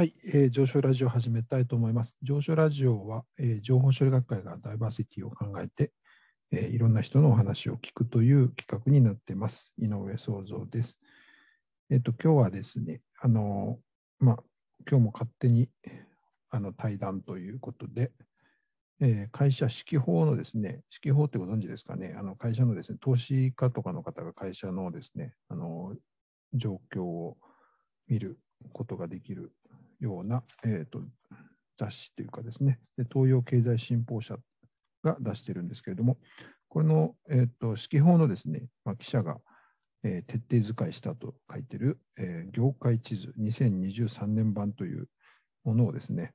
はい、えー、上昇ラジオを始めたいと思います。上昇ラジオは、えー、情報処理学会がダイバーシティを考えて、えー、いろんな人のお話を聞くという企画になっています。井上創造です。えっ、ー、と、今日はですね、あのまあ、今日も勝手にあの対談ということで、えー、会社指揮法のですね、指揮法ってご存知ですかね、あの会社のですね、投資家とかの方が会社のですね、あの状況を見ることができるような、えーと、雑誌というかですね、東洋経済新報社が出してるんですけれども、この、えーと、指揮法のですね、まあ、記者が、えー、徹底使いしたと書いてる、えー、業界地図2023年版というものをですね、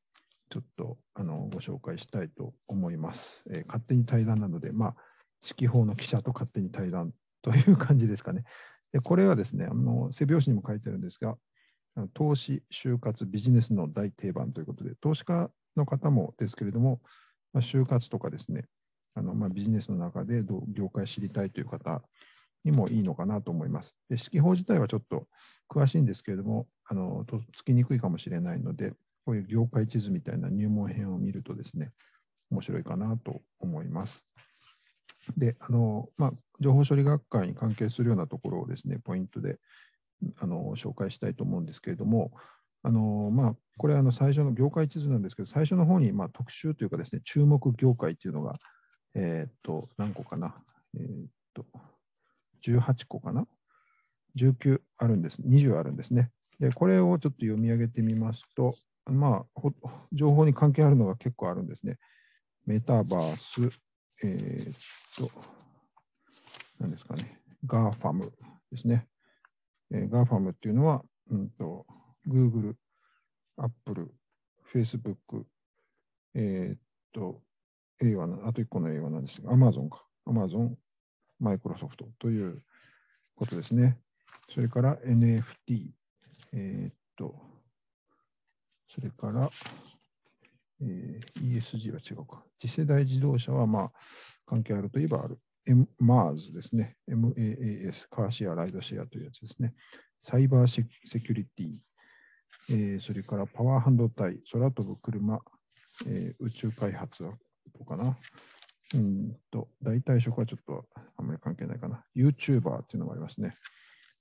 ちょっとあのご紹介したいと思います。えー、勝手に対談なので、まあ、指揮法の記者と勝手に対談という感じですかね。でこれはですね、あの背表紙にも書いてるんですが、投資、就活、ビジネスの大定番ということで、投資家の方もですけれども、まあ、就活とかですね、あのまあ、ビジネスの中で業界知りたいという方にもいいのかなと思います。で指揮法自体はちょっと詳しいんですけれども、あのとつきにくいかもしれないので、こういう業界地図みたいな入門編を見るとですね、面白いかなと思います。で、あのまあ、情報処理学会に関係するようなところをですね、ポイントであの紹介したいと思うんですけれども、あのまあ、これあの最初の業界地図なんですけど、最初の方にま特集というかですね、注目業界っていうのが、え、っと、何個かな、え、っと、18個かな、19あるんです、20あるんですね。で、これをちょっと読み上げてみますと、まあ、情報に関係あるのが結構あるんですね。メタバース、え、っと、何ですかね、 GAFAM ですね。えー、GAFAM っていうのは、うんと、Google、Apple、Facebook、えー、っと、A は、あと1個の A は何ですか、Amazon か。Amazon、Microsoft ということですね。それから NFT、えー、っと、それから、えー、ESG は違うか。次世代自動車は、まあ、関係あるといえばある。MARS ですね。MAAS、カーシェア、ライドシェアというやつですね。サイバーセキュリティ、えー、それからパワー半導体、空飛ぶ車、えー、宇宙開発はどうかな。うんと、代替職はちょっとあんまり関係ないかな。YouTuber っていうのもありますね。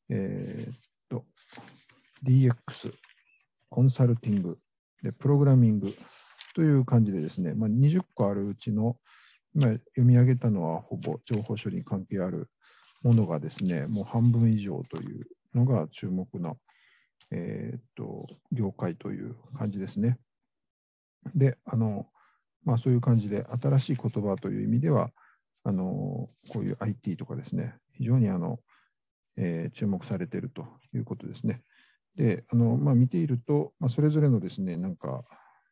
えー、っと、DX、コンサルティング、で、プログラミングという感じでですね、まあ、20個あるうちの今読み上げたのはほぼ情報処理に関係あるものがですね、もう半分以上というのが注目の、えー、っと業界という感じですね。で、あの、まあそういう感じで新しい言葉という意味では、あの、こういう IT とかですね、非常にあの、えー、注目されているということですね。で、あの、まあ見ていると、まあ、それぞれのですね、なんか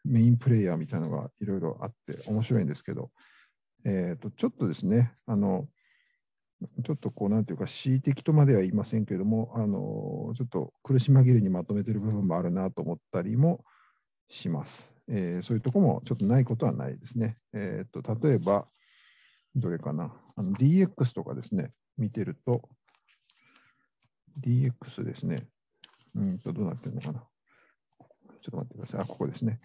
メインプレイヤーみたいなのがいろいろあって面白いんですけど、えーと、ちょっとですね、あのちょっとこう、なんていうか、恣意的とまでは言いませんけれども、あのちょっと苦し紛れにまとめてる部分もあるなと思ったりもします。えー、そういうとこもちょっとないことはないですね。えーと、例えば、どれかな、あの DX とかですね、見てると、DX ですね、うんと、どうなってるのかな。ちょっと待ってください。あ、ここですね。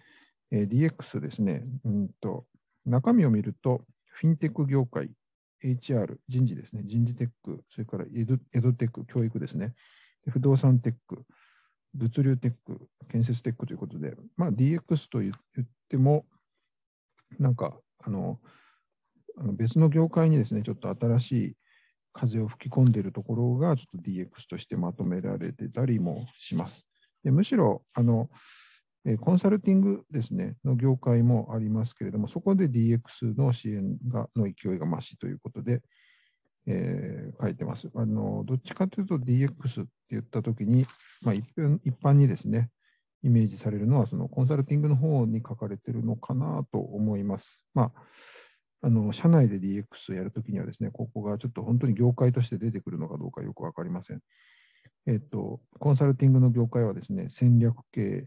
えー、DX ですね、うんと、中身を見ると、フィンテック業界、HR、人事ですね、人事テック、それからエドエドテック、教育ですね、不動産テック、物流テック、建設テックということで、まあ、DX と言っても、なんかあのあの別の業界にですね、ちょっと新しい風を吹き込んでいるところが、ちょっと DX としてまとめられてたりもします。でむしろあのコンサルティングですね、の業界もありますけれども、そこで DX の支援がの勢いが増しということで、えー、書いてます。あのどっちかというと DX って言ったときに、まあ、一般一般にですね、イメージされるのは、そのコンサルティングの方に書かれてるのかなと思います。まあ、あの社内で DX をやるときにはですね、ここがちょっと本当に業界として出てくるのかどうかよく分かりません。えっと、コンサルティングの業界はですね、戦略系、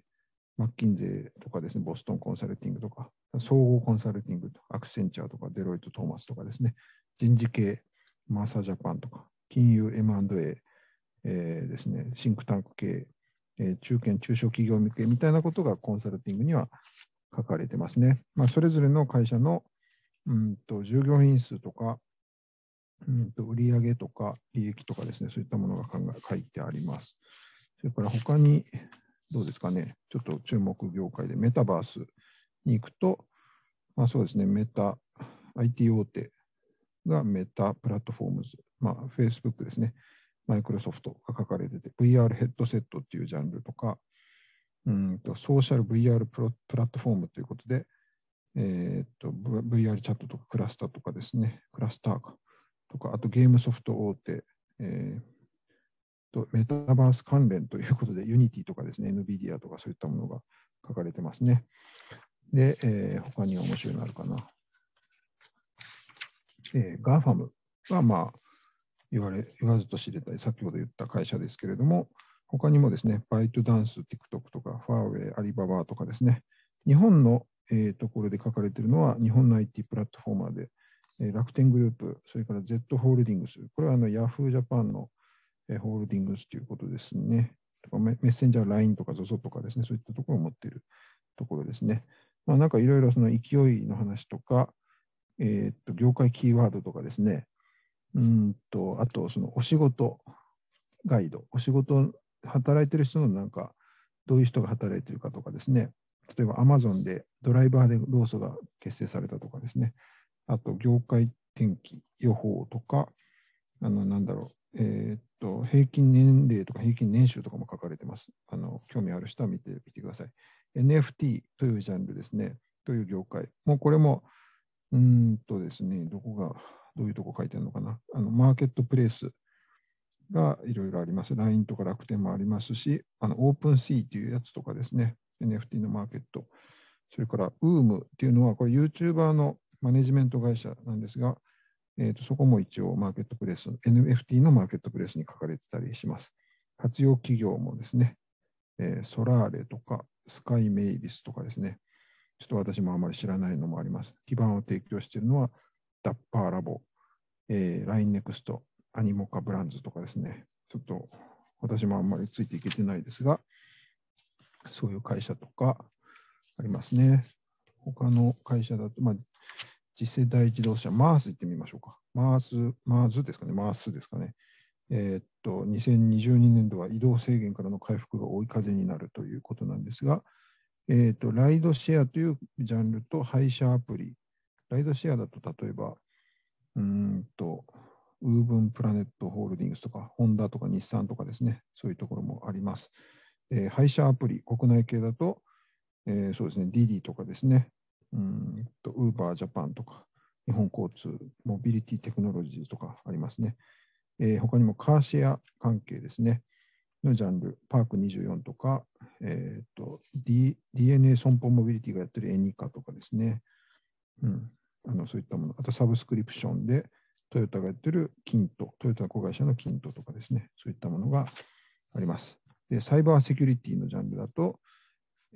マッキンゼとかですね、ボストンコンサルティングとか、総合コンサルティングとアクセンチャーとか、デロイト・トーマスとかですね、人事系、マーサージャパンとか、金融 M&A、えー、ですね、シンクタンク系、えー、中堅・中小企業向けみたいなことがコンサルティングには書かれてますね。まあ、それぞれの会社のうんと従業員数とか、うんと売上とか利益とかですね、そういったものが考え書いてあります。それから他に、どうですかね、ちょっと注目業界でメタバースに行くと、まあ、そうですね、メタ、IT 大手がメタプラットフォームズ、まあ、Facebook ですね、マイクロソフトが書かれてて、VR ヘッドセットっていうジャンルとか、うんとソーシャル VR プラットフォームということで、えー、っと VR チャットとかクラスターとかですね、クラスターとか、あとゲームソフト大手、えー、メタバース関連ということで、 Unity とかですね、NVIDIA とかそういったものが書かれてますね。で、えー、他に面白いのあるかな。えー、GAFAM は、まあ、言われ言わずと知れたり、先ほど言った会社ですけれども、他にもですね、バイトダンス、TikTok とか、ファーウェイ、アリババとかですね、日本の、えー、ところで書かれているのは、日本の IT プラットフォーマーで、えー、楽天グループ、それから Z ホールディングス、これはあの Yahoo ジャパンの、ホールディングスということですね。とかメッセンジャー LINE とか ZOZO とかですね、そういったところを持っているところですね。まあ、なんかいろいろその勢いの話とか、えー、っと業界キーワードとかですね、うんとあとそのお仕事ガイド、お仕事、働いてる人のなんか、どういう人が働いてるかとかですね、例えばアマゾンでドライバーで労組が結成されたとかですね、あと業界天気予報とか、あのなんだろう、えー、っと平均年齢とか平均年収とかも書かれてます。あの興味ある人は見てみてください。NFT というジャンルですね、という業界。もうこれも、うんとですね、どこが、どういうとこ書いてるのかな。あのマーケットプレイスがいろいろあります。LINE とか楽天もありますし、あのオープンシーというやつとかですね、NFT のマーケット。それから UM っていうのは、これ YouTuber のマネジメント会社なんですが、えー、とそこも一応マーケットプレス、NFT のマーケットプレスに書かれてたりします。活用企業もですね、えー、ソラーレとかスカイメイビスとかですね、ちょっと私もあまり知らないのもあります。基盤を提供しているのは、ダッパーラボ、えー、LINE NEXT、アニモカブランズとかですね、ちょっと私もあんまりついていけてないですが、そういう会社とかありますね。他の会社だと、まあ、次世代自動車、マース行ってみましょうか。マース、マーズですかね、マースですかね。えー、っと、2022年度は移動制限からの回復が追い風になるということなんですが、えー、っと、ライドシェアというジャンルと配車アプリ。ライドシェアだと、例えば、うんと、ウーブンプラネットホールディングスとか、ホンダとか日産とかですね、そういうところもあります。えー、配車アプリ、国内系だと、えー、そうですね、ディディとかですね、うんと、ウーバージャパンとか、日本交通、モビリティテクノロジーとかありますね。えー、他にもカーシェア関係ですね、のジャンル、パーク24とか、えーと D、DNA 損保モビリティがやってるエニカとかですね、うん、あのそういったもの、あとサブスクリプションで、トヨタがやってるキント、トヨタ子会社のキントとかですね、そういったものがあります。で、サイバーセキュリティのジャンルだと、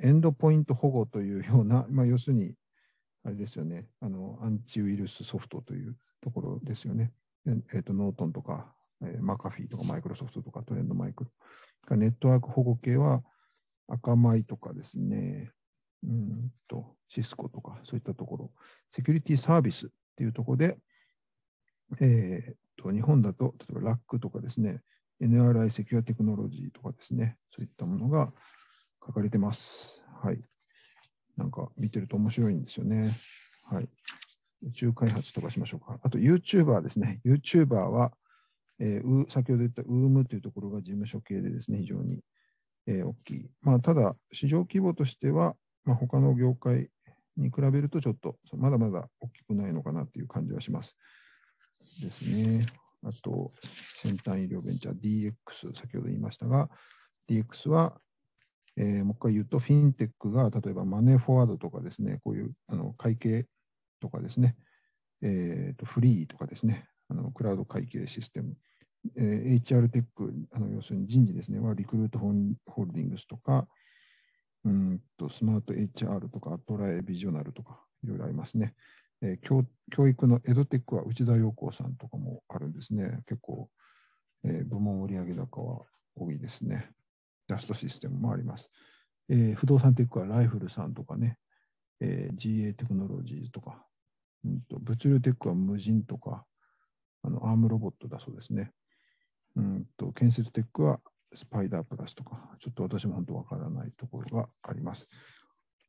エンドポイント保護というような、まあ、要するに、あれですよね、あのアンチウイルスソフトというところですよね。えーと、ノートンとか、えー、マカフィーとかマイクロソフトとかトレンドマイクロ。ネットワーク保護系は赤米とかですね、うんとシスコとかそういったところ、セキュリティサービスっていうところで、えー、と日本だと、例えば RAC とかですね、NRI セキュアテクノロジーとかですね、そういったものが書かれてます。はい。なんか見てると面白いんですよね。はい。宇宙開発とかしましょうか。あと YouTuber ですね。YouTuber は、えー、先ほど言った UM というところが事務所系でですね、非常に、えー、大きい。まあ、ただ、市場規模としては、まあ、他の業界に比べるとちょっとまだまだ大きくないのかなという感じはします。ですね。あと、先端医療ベンチャー DX、先ほど言いましたが、DX は、えー、もう一回言うと、フィンテックが例えばマネーフォワードとかですね、こういうあの会計とかですね、えーと、フリーとかですね、あのクラウド会計システム、えー、HR テック、あの要するに人事ですね、はリクルートホールディングスとか、うんとスマート HR とか、アトラエビジョナルとか、いろいろありますね。えー、教教育のエドテックは内田陽子さんとかもあるんですね。結構、えー、部門売上高は多いですね。ダストシステムもあります。えー、不動産テックはライフルさんとかね、えー、GA テクノロジーズとか、うんと、物流テックは無人とか、あのアームロボットだそうですね。うんと建設テックはスパイダープラスとか、ちょっと私も本当わからないところがあります。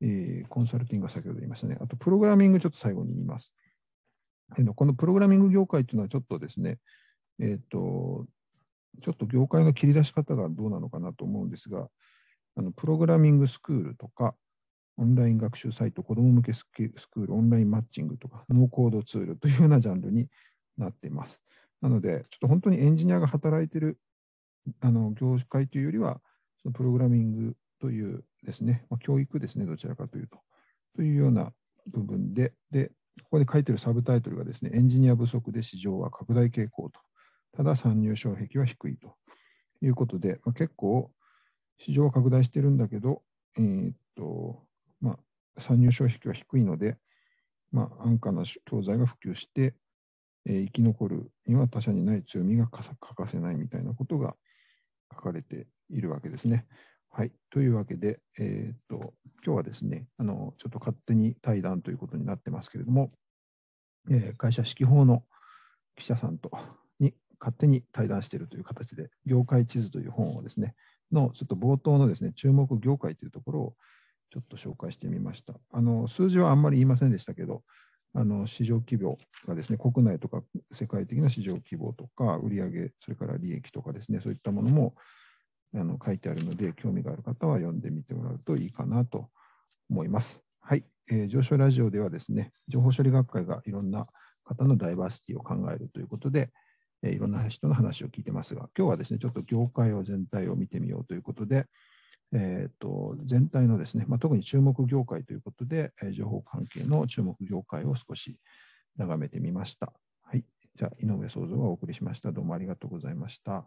えー、コンサルティングは先ほど言いましたね。あと、プログラミングちょっと最後に言います。えー、このプログラミング業界というのはちょっとですね、えっ、ー、と、ちょっと業界の切り出し方がどうなのかなと思うんですが、あのプログラミングスクールとか、オンライン学習サイト、子ども向けスクール、オンラインマッチングとか、ノーコードツールというようなジャンルになっています。なので、ちょっと本当にエンジニアが働いているあの業界というよりは、そのプログラミングというですね、まあ、教育ですね、どちらかというと、というような部分で、で、ここで書いてるサブタイトルがですね、エンジニア不足で市場は拡大傾向と、ただ参入障壁は低いということで、まあ、結構市場は拡大してるんだけど、えー、っと、まあ、参入障壁は低いので、まあ、安価な教材が普及して、えー、生き残るには他社にない強みが欠かせないみたいなことが書かれているわけですね。はい。というわけで、えー、っと、今日はですね、あの、ちょっと勝手に対談ということになってますけれども、えー、会社指揮法の記者さんと勝手に対談しているという形で、業界地図という本をですね、のちょっと冒頭のですね、注目業界というところをちょっと紹介してみました。あの数字はあんまり言いませんでしたけど、あの市場規模がですね、国内とか世界的な市場規模とか、売上、それから利益とかですね、そういったものもあの書いてあるので、興味がある方は読んでみてもらうといいかなと思います。はい、えー、上昇ラジオではですね、情報処理学会がいろんな方のダイバーシティを考えるということで、えー、いろんな人の話を聞いてますが、今日はですね、ちょっと業界を全体を見てみようということで、えーと、全体のですね、まあ、特に注目業界ということで、えー、情報関係の注目業界を少し眺めてみました。はい。じゃあ、井上創造がお送りしました。どうもありがとうございました。